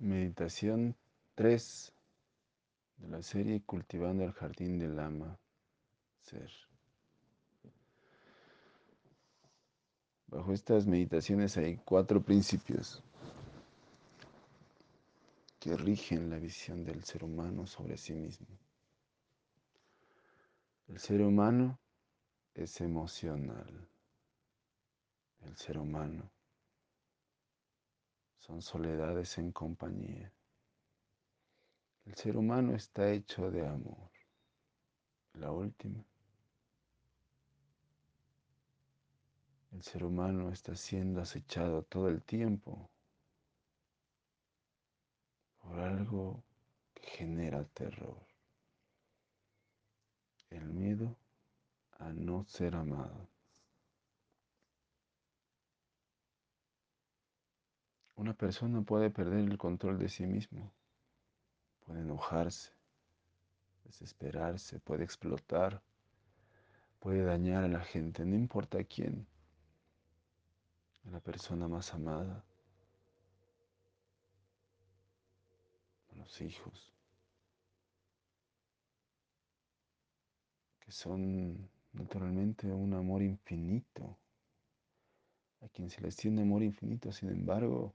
Meditación 3 de la serie Cultivando el Jardín del Ama Ser. Bajo estas meditaciones hay cuatro principios que rigen la visión del ser humano sobre sí mismo. El ser humano es emocional. El ser humano son soledades en compañía. El ser humano está hecho de amor. La última. El ser humano está siendo acechado todo el tiempo por algo que genera terror. El miedo a no ser amado. Una persona puede perder el control de sí mismo, puede enojarse, desesperarse, puede explotar, puede dañar a la gente, no importa a quién, a la persona más amada, a los hijos, que son naturalmente un amor infinito, a quien se les tiene amor infinito, sin embargo,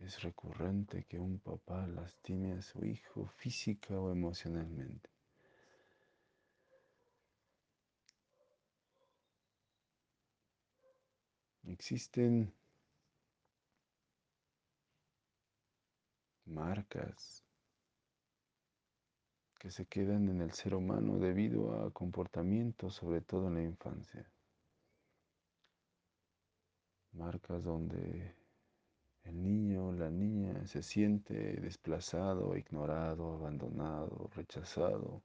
es recurrente que un papá lastime a su hijo física o emocionalmente. Existen marcas que se quedan en el ser humano debido a comportamientos, sobre todo en la infancia. Marcas donde el niño la niña se siente desplazado, ignorado, abandonado, rechazado,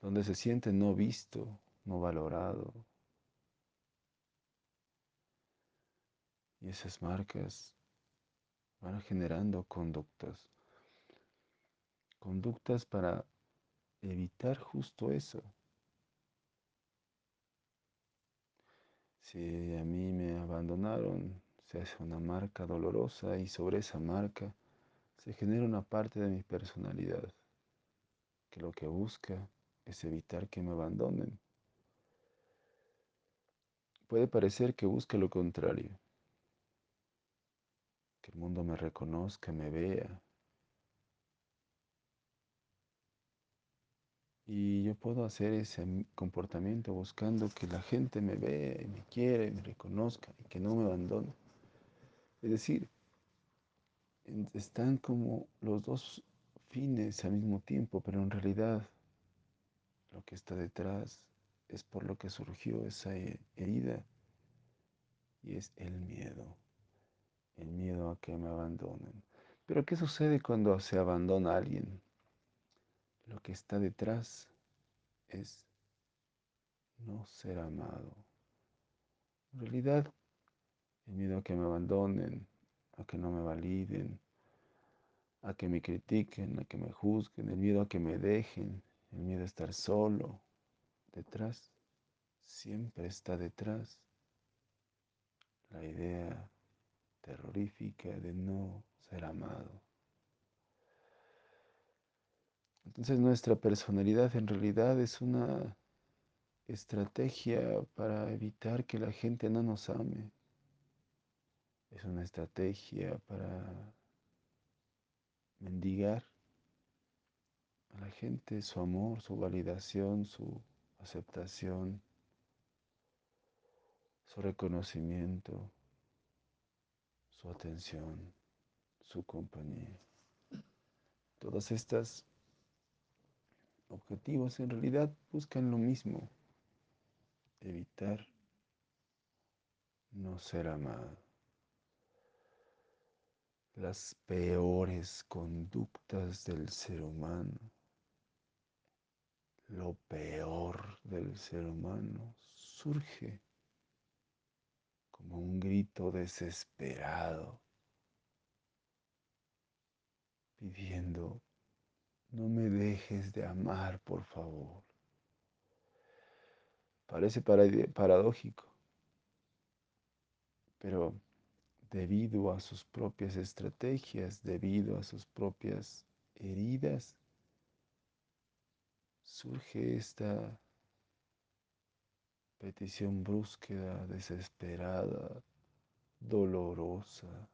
donde se siente no visto, no valorado. Y esas marcas van generando conductas, conductas para evitar justo eso. Si a mí me abandonaron, se hace una marca dolorosa y sobre esa marca se genera una parte de mi personalidad que lo que busca es evitar que me abandonen. Puede parecer que busca lo contrario, que el mundo me reconozca, me vea. Y yo puedo hacer ese comportamiento buscando que la gente me vea y me quiera y me reconozca y que no me abandone. Es decir, están como los dos fines al mismo tiempo, pero en realidad lo que está detrás es por lo que surgió esa herida y es el miedo, el miedo a que me abandonen. Pero ¿qué sucede cuando se abandona a alguien? Lo que está detrás es no ser amado. En realidad, el miedo a que me abandonen, a que no me validen, a que me critiquen, a que me juzguen, el miedo a que me dejen, el miedo a estar solo, detrás, siempre está detrás la idea terrorífica de no ser amado. Entonces nuestra personalidad en realidad es una estrategia para evitar que la gente no nos ame. Es una estrategia para mendigar a la gente su amor, su validación, su aceptación, su reconocimiento, su atención, su compañía. Todas estas objetivos en realidad buscan lo mismo, evitar no ser amado. Las peores conductas del ser humano, lo peor del ser humano surge como un grito desesperado, pidiendo no me dejes de amar, por favor. Parece paradójico, pero debido a sus propias estrategias, debido a sus propias heridas, surge esta petición brusqueda, desesperada, dolorosa.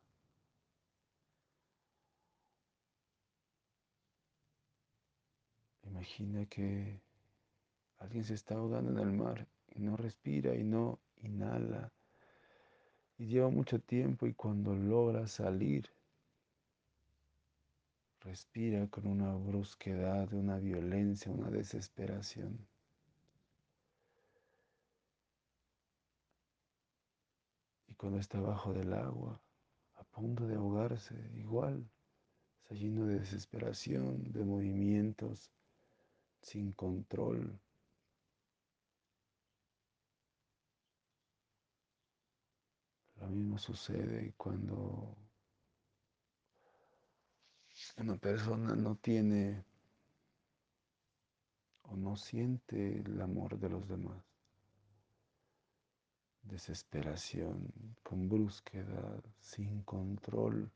Imagina que alguien se está ahogando en el mar y no respira y no inhala y lleva mucho tiempo y cuando logra salir, respira con una brusquedad, una violencia, una desesperación. Y cuando está bajo del agua, a punto de ahogarse, igual, está lleno de desesperación, de movimientos sin control. Lo mismo sucede cuando una persona no tiene o no siente el amor de los demás. Desesperación, con brusquedad, sin control,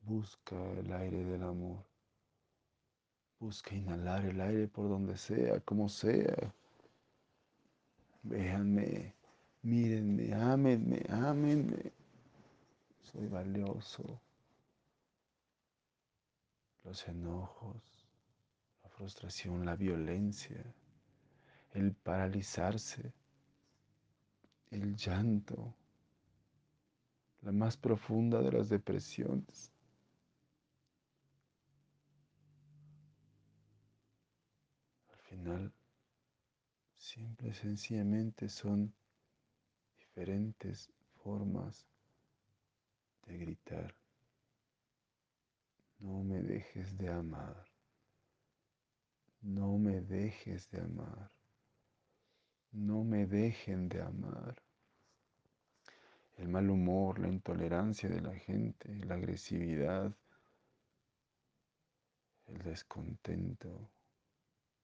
busca el aire del amor. Busca inhalar el aire por donde sea, como sea. Véanme, mírenme, ámenme, ámenme. Soy valioso. Los enojos, la frustración, la violencia, el paralizarse, el llanto, la más profunda de las depresiones. Al final, simple y sencillamente son diferentes formas de gritar. No me dejes de amar. No me dejes de amar. No me dejen de amar. El mal humor, la intolerancia de la gente, la agresividad, el descontento,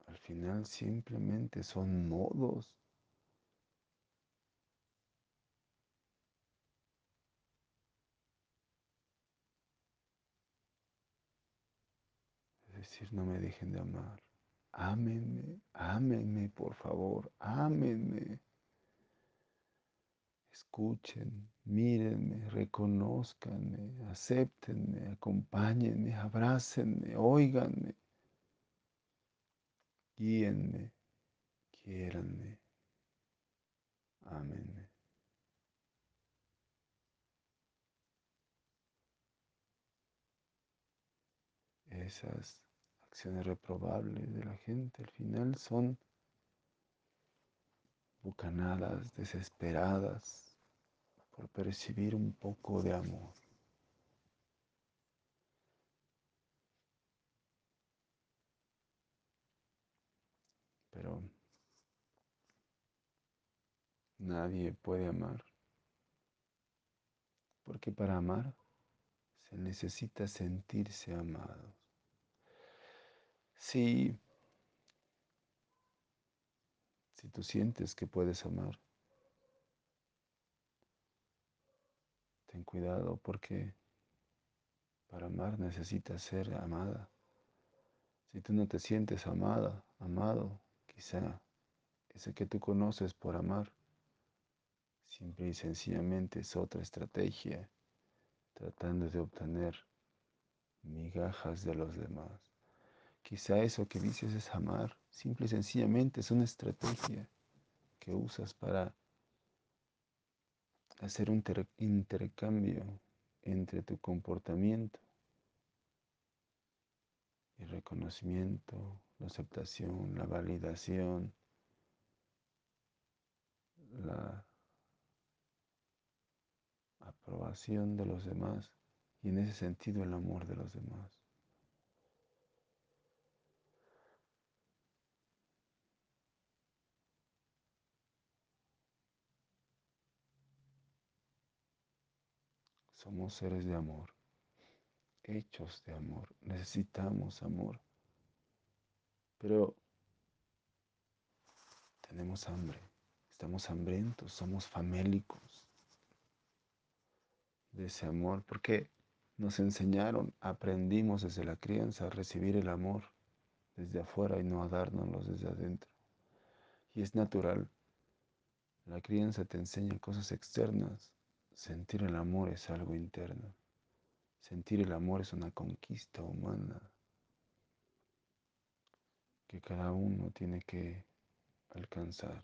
al final simplemente son modos decir, no me dejen de amar. Ámenme, ámenme, por favor, ámenme. Escuchen, mírenme, reconozcanme, acéptenme, acompáñenme, abrácenme, oiganme, guíenme, quiéranme, ámenme. Esas acciones reprobables de la gente al final son bucanadas desesperadas por percibir un poco de amor. Pero nadie puede amar, porque para amar se necesita sentirse amado. Si, si tú sientes que puedes amar, ten cuidado porque para amar necesitas ser amada. Si tú no te sientes amada, amado, quizá ese que tú conoces por amar, simple y sencillamente es otra estrategia tratando de obtener migajas de los demás. Quizá eso que dices es amar, simple y sencillamente es una estrategia que usas para hacer un intercambio entre tu comportamiento y reconocimiento, la aceptación, la validación, la aprobación de los demás y en ese sentido el amor de los demás. Somos seres de amor, hechos de amor, necesitamos amor, pero tenemos hambre, estamos hambrientos, somos famélicos. de ese amor, porque nos enseñaron, aprendimos desde la crianza a recibir el amor desde afuera y no a dárnoslo desde adentro. Y es natural. La crianza te enseña cosas externas. Sentir el amor es algo interno. Sentir el amor es una conquista humana que cada uno tiene que alcanzar.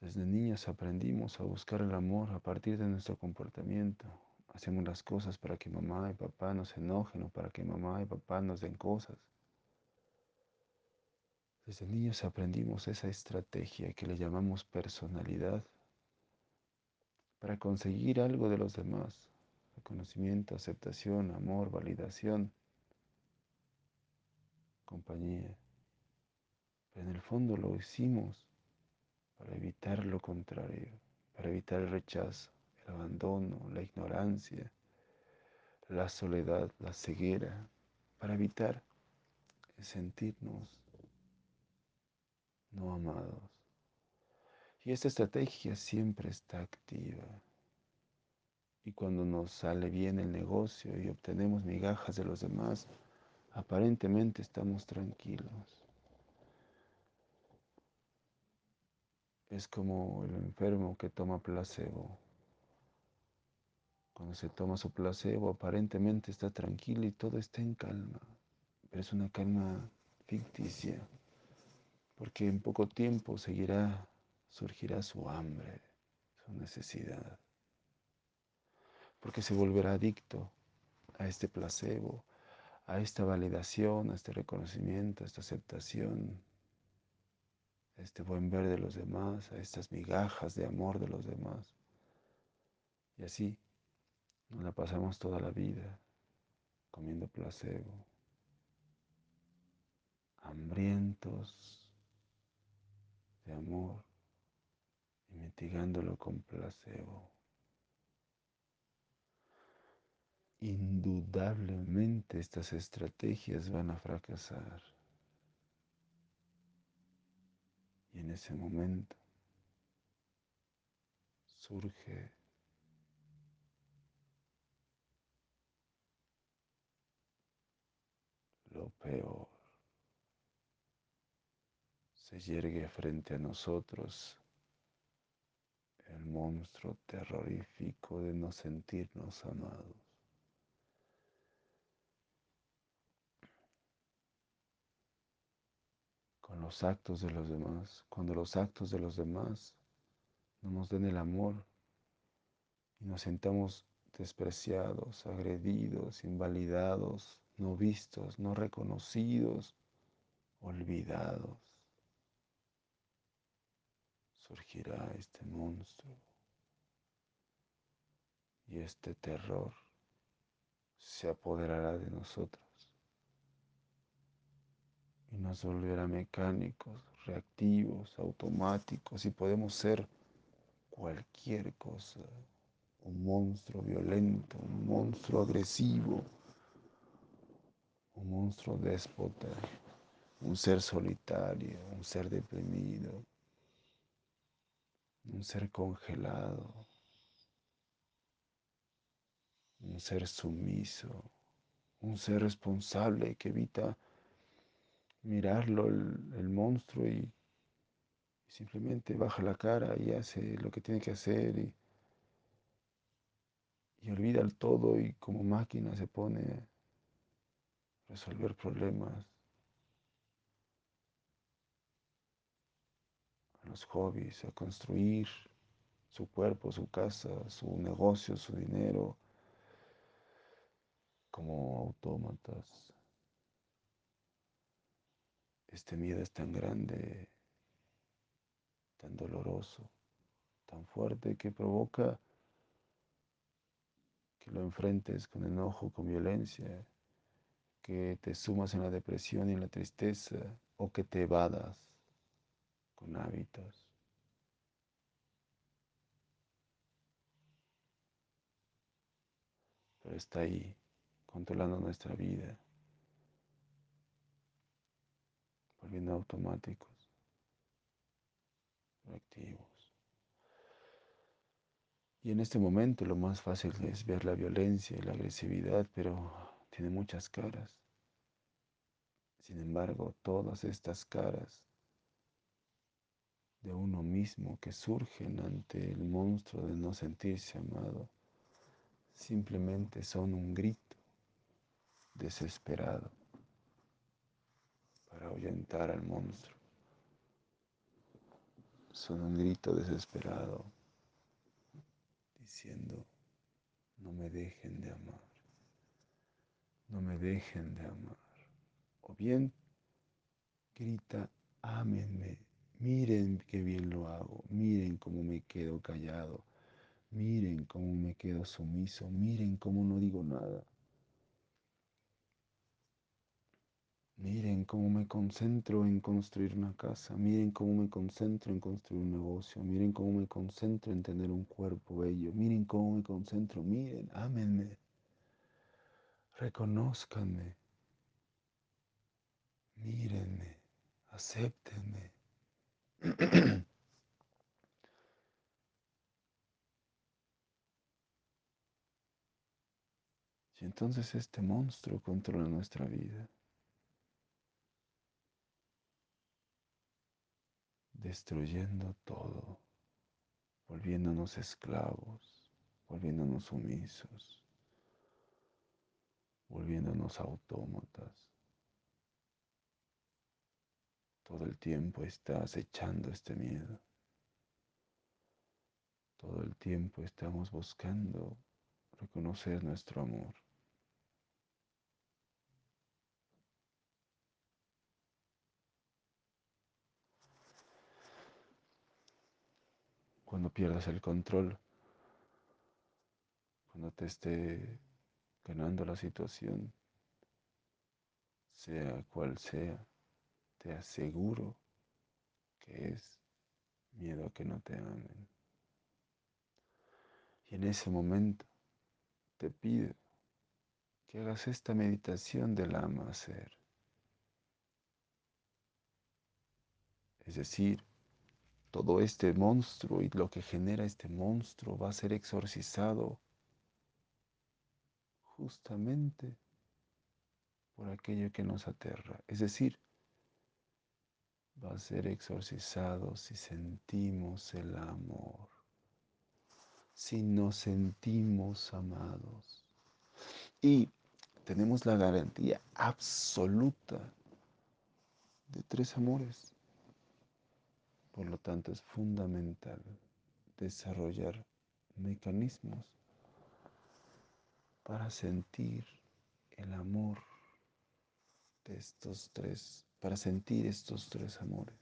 Desde niños aprendimos a buscar el amor a partir de nuestro comportamiento. Hacemos las cosas para que mamá y papá nos enojen o para que mamá y papá nos den cosas. Desde niños aprendimos esa estrategia que le llamamos personalidad para conseguir algo de los demás. Reconocimiento, aceptación, amor, validación, compañía. Pero en el fondo lo hicimos para evitar lo contrario, para evitar el rechazo, el abandono, la ignorancia, la soledad, la ceguera, para evitar sentirnos no amados. Y esta estrategia siempre está activa. Y cuando nos sale bien el negocio y obtenemos migajas de los demás, aparentemente estamos tranquilos. es como el enfermo que toma placebo. Cuando se toma su placebo aparentemente está tranquilo y todo está en calma, pero es una calma ficticia, porque en poco tiempo seguirá, surgirá su hambre, su necesidad, porque se volverá adicto a este placebo, a esta validación, a este reconocimiento, a esta aceptación, a este buen ver de los demás, a estas migajas de amor de los demás. Y así nos la pasamos toda la vida comiendo placebo, hambrientos de amor y mitigándolo con placebo. Indudablemente estas estrategias van a fracasar. Y en ese momento surge lo peor. Se yergue frente a nosotros el monstruo terrorífico de no sentirnos amados. con los actos de los demás, cuando los actos de los demás no nos den el amor y nos sentamos despreciados, agredidos, invalidados, no vistos, no reconocidos, olvidados, surgirá este monstruo y este terror se apoderará de nosotros. Y nos volverá mecánicos, reactivos, automáticos y podemos ser cualquier cosa, un monstruo violento, un monstruo agresivo, un monstruo déspota, un ser solitario, un ser deprimido, un ser congelado, un ser sumiso, un ser responsable que evita mirarlo el, monstruo y, simplemente baja la cara y hace lo que tiene que hacer y, y olvida el todo y como máquina se pone a resolver problemas, los hobbies, a construir su cuerpo, su casa, su negocio, su dinero, como autómatas. Este miedo es tan grande, tan doloroso, tan fuerte que provoca que lo enfrentes con enojo, con violencia, que te sumas en la depresión y en la tristeza o que te evadas con hábitos. Pero está ahí, controlando nuestra vida. volviendo automáticos, reactivos. Y en este momento lo más fácil es ver la violencia y la agresividad, pero tiene muchas caras. Sin embargo, todas estas caras de uno mismo que surgen ante el monstruo de no sentirse amado, simplemente son un grito desesperado para ahuyentar al monstruo. Son un grito desesperado diciendo, no me dejen de amar, no me dejen de amar. O bien grita, ámenme, miren qué bien lo hago, miren cómo me quedo callado, miren cómo me quedo sumiso, miren cómo no digo nada. Miren cómo me concentro en construir una casa, miren cómo me concentro en construir un negocio, miren cómo me concentro en tener un cuerpo bello, miren cómo me concentro, miren, ámenme, reconozcanme, mírenme, acéptenme. y entonces este monstruo controla nuestra vida. destruyendo todo, volviéndonos esclavos, volviéndonos sumisos, volviéndonos autómatas. Todo el tiempo está acechando este miedo. Todo el tiempo estamos buscando reconocer nuestro amor. Cuando pierdas el control, cuando te esté ganando la situación, sea cual sea, te aseguro que es miedo a que no te amen. Y en ese momento te pido que hagas esta meditación del ama ser. Es decir, todo este monstruo y lo que genera este monstruo va a ser exorcizado justamente por aquello que nos aterra. Es decir, va a ser exorcizado si sentimos el amor, si nos sentimos amados. Y tenemos la garantía absoluta de tres amores. Por lo tanto, es fundamental desarrollar mecanismos para sentir el amor de estos tres, para sentir estos tres amores.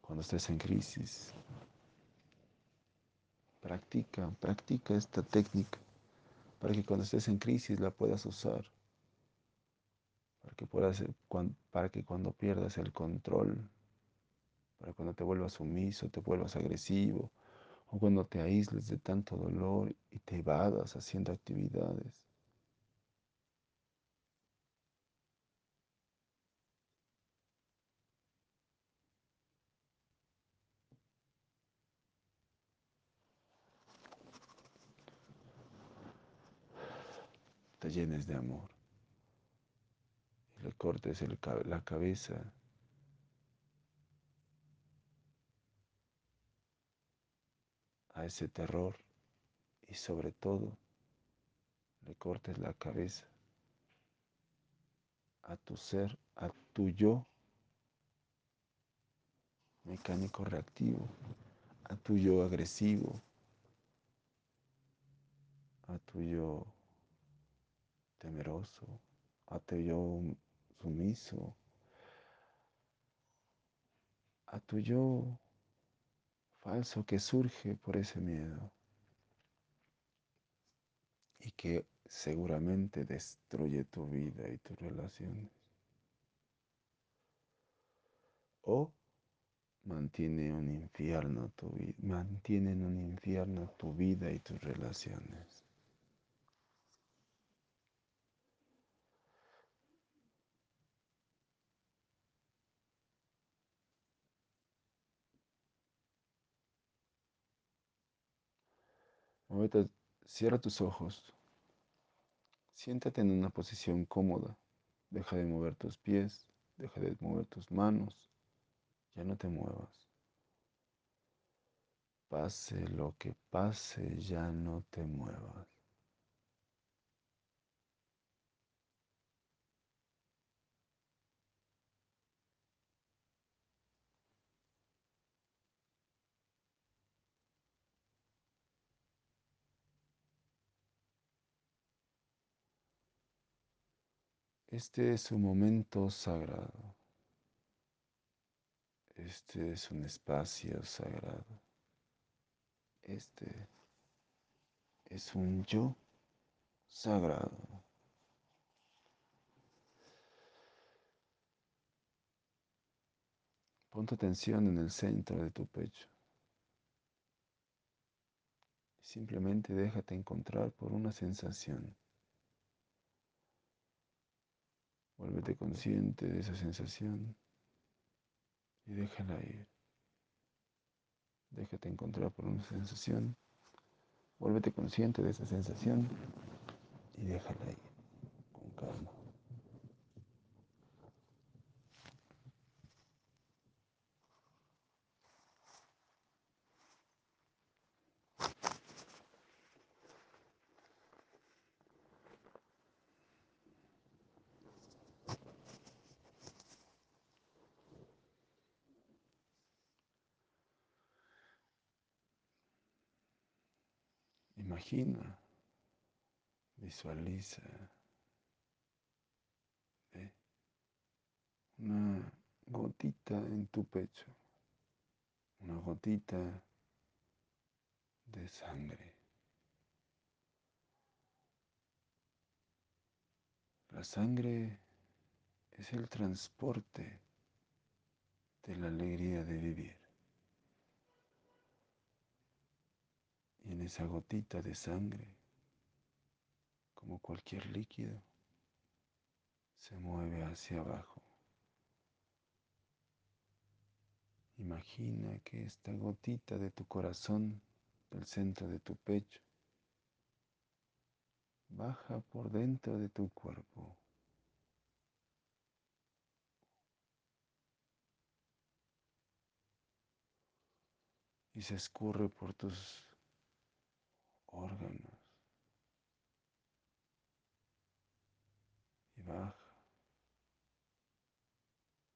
Cuando estés en crisis, practica, practica esta técnica para que cuando estés en crisis la puedas usar para que, puedas, para que cuando pierdas el control, para cuando te vuelvas sumiso, te vuelvas agresivo, o cuando te aísles de tanto dolor y te evadas haciendo actividades. Llenes de amor. Le cortes la cabeza. A ese terror y sobre todo le cortes la cabeza. A tu ser, a tu yo mecánico reactivo, a tu yo agresivo, a tu yo temeroso, tu yo sumiso, a tu yo falso que surge por ese miedo y que seguramente destruye tu vida y tus relaciones. O mantiene un infierno tu vida, mantiene en un infierno tu vida y tus relaciones. Ahorita cierra tus ojos. Siéntate en una posición cómoda. Deja de mover tus pies, deja de mover tus manos. Ya no te muevas. Pase lo que pase, ya no te muevas. Este es un momento sagrado. Este es un espacio sagrado. Este es un yo sagrado. Pon tu atención en el centro de tu pecho. Simplemente déjate encontrar por una sensación. Vuélvete consciente de esa sensación y déjala ir. Déjate encontrar por una sensación. Vuélvete consciente de esa sensación y déjala ir con calma. Imagina, visualiza, ve una gotita en tu pecho, una gotita de sangre. La sangre es el transporte de la alegría de vivir. Y en esa gotita de sangre, como cualquier líquido, se mueve hacia abajo. Imagina que esta gotita de tu corazón, del centro de tu pecho, baja por dentro de tu cuerpo. Y se escurre por tus órganos y baja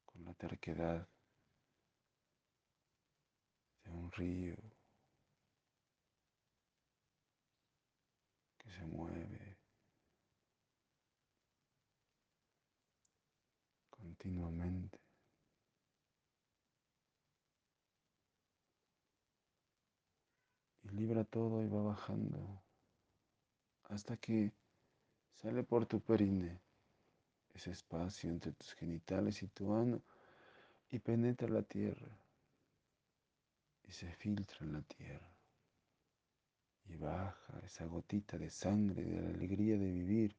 con la terquedad de un río que se mueve continuamente. Libra todo y va bajando hasta que sale por tu perine, ese espacio entre tus genitales y tu ano, y penetra la tierra y se filtra en la tierra. Y baja esa gotita de sangre, de la alegría de vivir,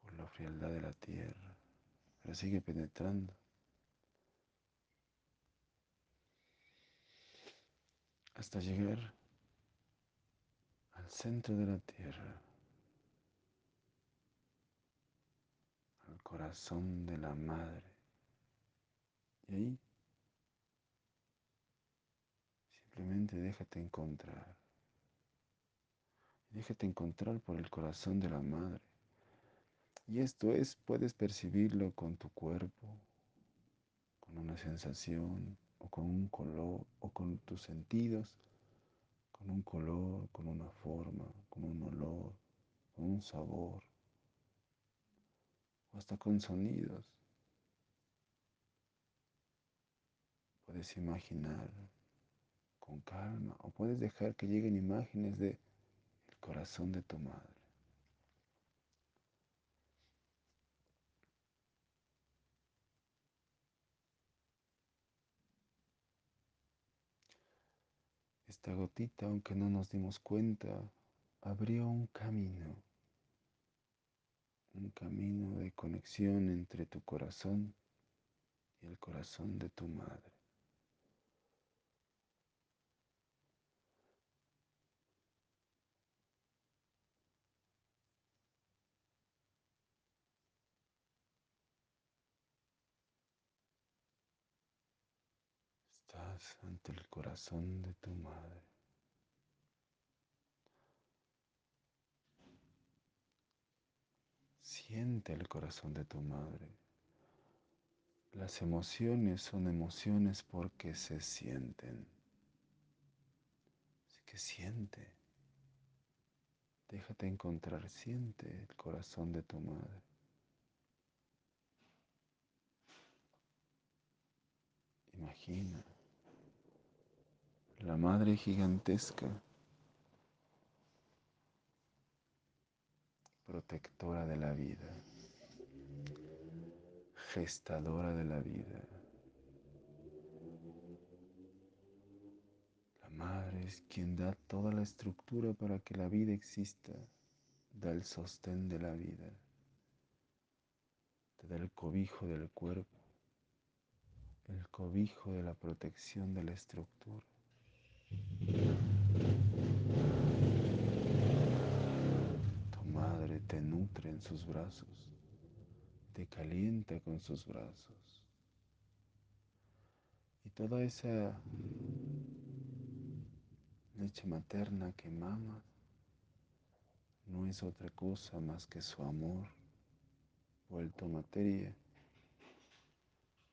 por la frialdad de la tierra, pero sigue penetrando. Hasta llegar al centro de la tierra, al corazón de la madre. Y ahí simplemente déjate encontrar. Déjate encontrar por el corazón de la madre. Y esto es, puedes percibirlo con tu cuerpo, con una sensación, o con un color, o con tus sentidos, con un color, con una forma, con un olor, con un sabor, o hasta con sonidos. Puedes imaginar con calma o puedes dejar que lleguen imágenes de el corazón de tu madre. Gotita, aunque no nos dimos cuenta, abrió un camino, un camino de conexión entre tu corazón y el corazón de tu madre. Estás ante el corazón de tu madre. Siente el corazón de tu madre. Las emociones son emociones porque se sienten. Así que siente. Déjate encontrar, siente el corazón de tu madre. Imagina la madre gigantesca, protectora de la vida, gestadora de la vida. La madre es quien da toda la estructura para que la vida exista, da el sostén de la vida, te da el cobijo del cuerpo, el cobijo de la protección de la estructura. Tu madre te nutre en sus brazos, te calienta con sus brazos. Y toda esa leche materna que mama no es otra cosa más que su amor vuelto materia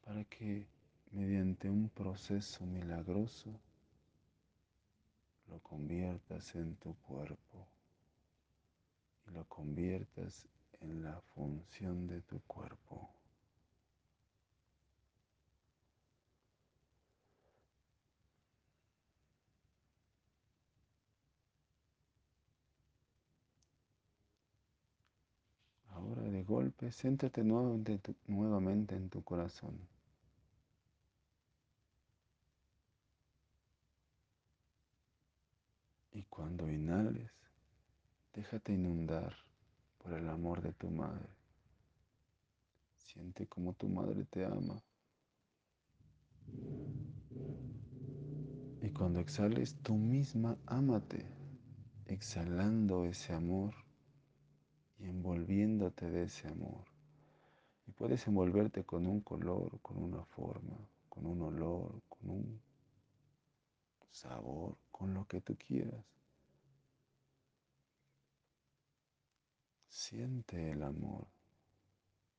para que mediante un proceso milagroso lo conviertas en tu cuerpo y lo conviertas en la función de tu cuerpo. Ahora de golpe, céntrate nuevamente, nuevamente en tu corazón. Cuando inhales, déjate inundar por el amor de tu madre. Siente como tu madre te ama. Y cuando exhales, tú misma ámate, exhalando ese amor y envolviéndote de ese amor. Y puedes envolverte con un color, con una forma, con un olor, con un sabor, con lo que tú quieras. Siente el amor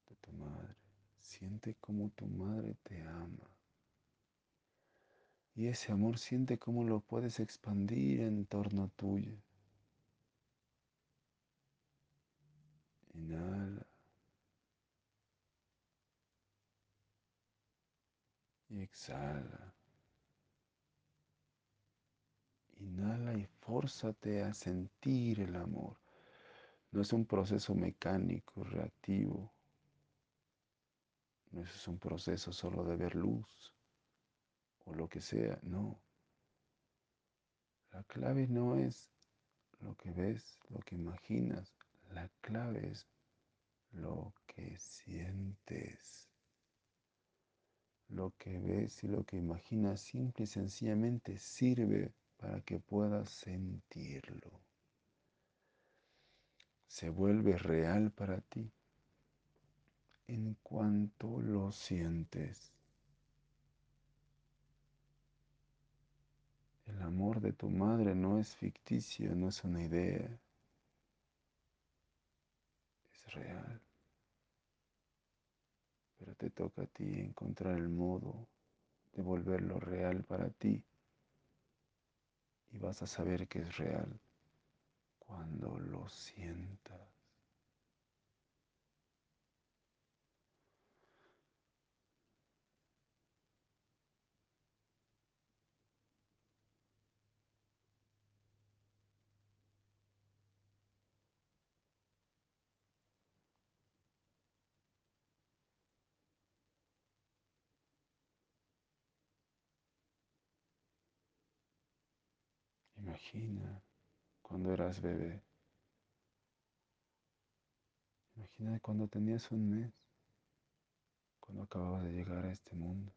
de tu madre. Siente como tu madre te ama. Y ese amor siente cómo lo puedes expandir en torno tuyo. Inhala. Y exhala. Inhala y fórzate a sentir el amor. No es un proceso mecánico, reactivo. No es un proceso solo de ver luz o lo que sea, no. La clave no es lo que ves, lo que imaginas. La clave es lo que sientes. Lo que ves y lo que imaginas simple y sencillamente sirve para que puedas sentirlo. Se vuelve real para ti en cuanto lo sientes. El amor de tu madre no es ficticio, no es una idea, es real. Pero te toca a ti encontrar el modo de volverlo real para ti y vas a saber que es real cuando lo sientas. Imagina cuando eras bebé. Imagina cuando tenías un mes, cuando acababas de llegar a este mundo.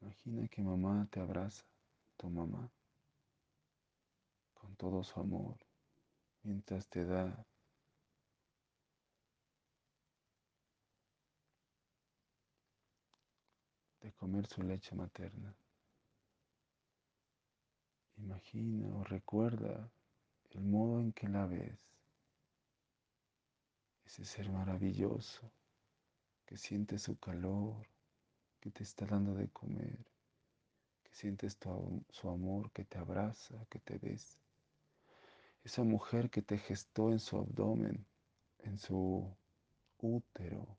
Imagina que mamá te abraza, tu mamá, con todo su amor, mientras te da te comer su leche materna. Imagina o recuerda el modo en que la ves, ese ser maravilloso que siente su calor, que te está dando de comer, que sientes su amor, que te abraza, que te besa. Esa mujer que te gestó en su abdomen, en su útero,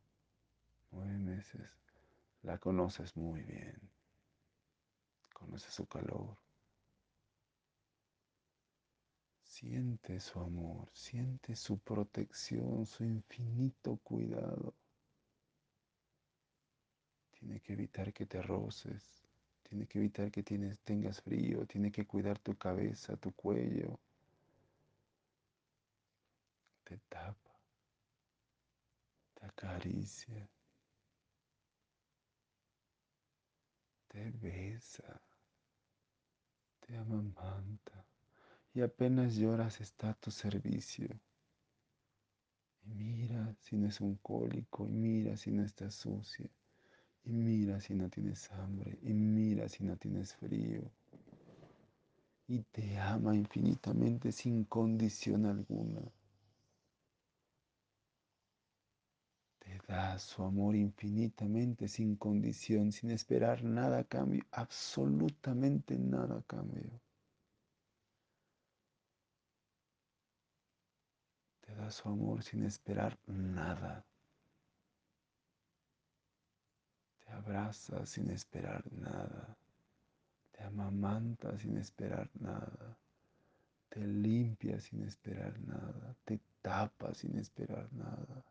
nueve meses, la conoces muy bien. Conoces su calor. Siente su amor, siente su protección, su infinito cuidado. Tiene que evitar que te roces, tiene que evitar que tienes, tengas frío, tiene que cuidar tu cabeza, tu cuello. Te tapa, te acaricia, te besa, te amamanta y apenas lloras está a tu servicio. Y mira si no es un cólico, y mira si no estás sucia. Y mira si no tienes hambre, y mira si no tienes frío. Y te ama infinitamente sin condición alguna. Te da su amor infinitamente sin condición, sin esperar nada a cambio, absolutamente nada a cambio. Te da su amor sin esperar nada. Te abraza sin esperar nada. Te amamanta sin esperar nada. Te limpia sin esperar nada. Te tapa sin esperar nada.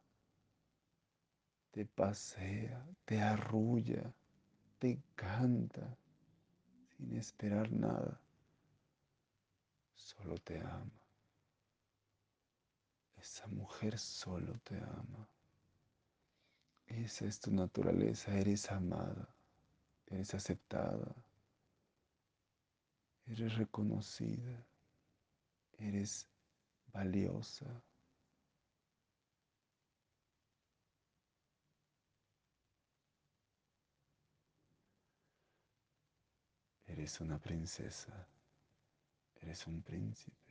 Te pasea, te arrulla, te canta sin esperar nada. Solo te ama. Esa mujer solo te ama. Esa es tu naturaleza, eres amada, eres aceptada, eres reconocida, eres valiosa. Eres una princesa, eres un príncipe.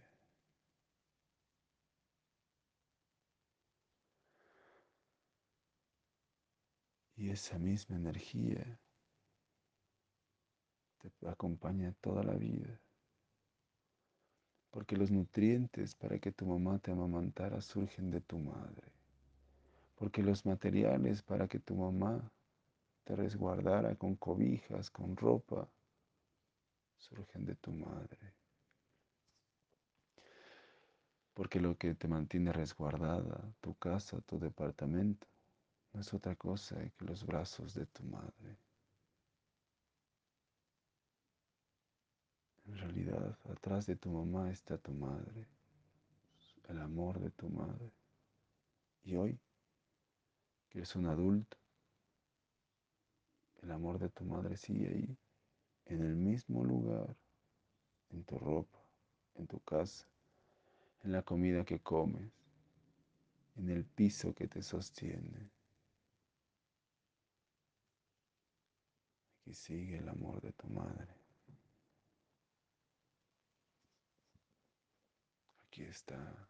Y esa misma energía te acompaña toda la vida. Porque los nutrientes para que tu mamá te amamantara surgen de tu madre. Porque los materiales para que tu mamá te resguardara con cobijas, con ropa, surgen de tu madre. Porque lo que te mantiene resguardada, tu casa, tu departamento, no es otra cosa que los brazos de tu madre. En realidad, atrás de tu mamá está tu madre, el amor de tu madre. Y hoy, que eres un adulto, el amor de tu madre sigue ahí, en el mismo lugar, en tu ropa, en tu casa, en la comida que comes, en el piso que te sostiene. Aquí sigue el amor de tu madre. Aquí está.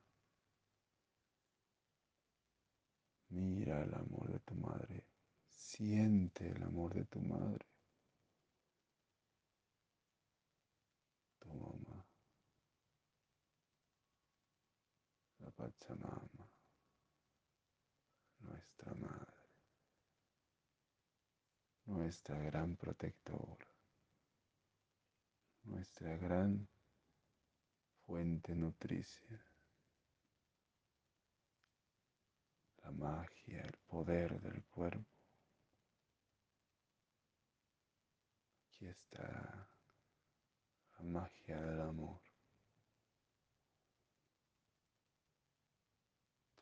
Mira el amor de tu madre. Siente el amor de tu madre. Tu mamá. La Pachamama. Nuestra madre nuestra gran protectora, nuestra gran fuente nutricia, la magia, el poder del cuerpo. Aquí está la magia del amor.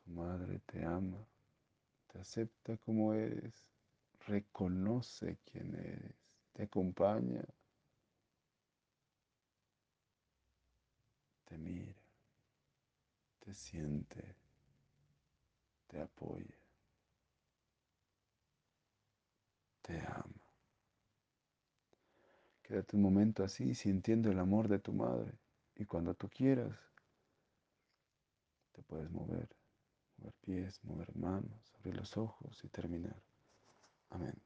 Tu madre te ama, te acepta como eres reconoce quién eres, te acompaña, te mira, te siente, te apoya, te ama. Quédate un momento así, sintiendo el amor de tu madre. Y cuando tú quieras, te puedes mover, mover pies, mover manos, abrir los ojos y terminar. Amen.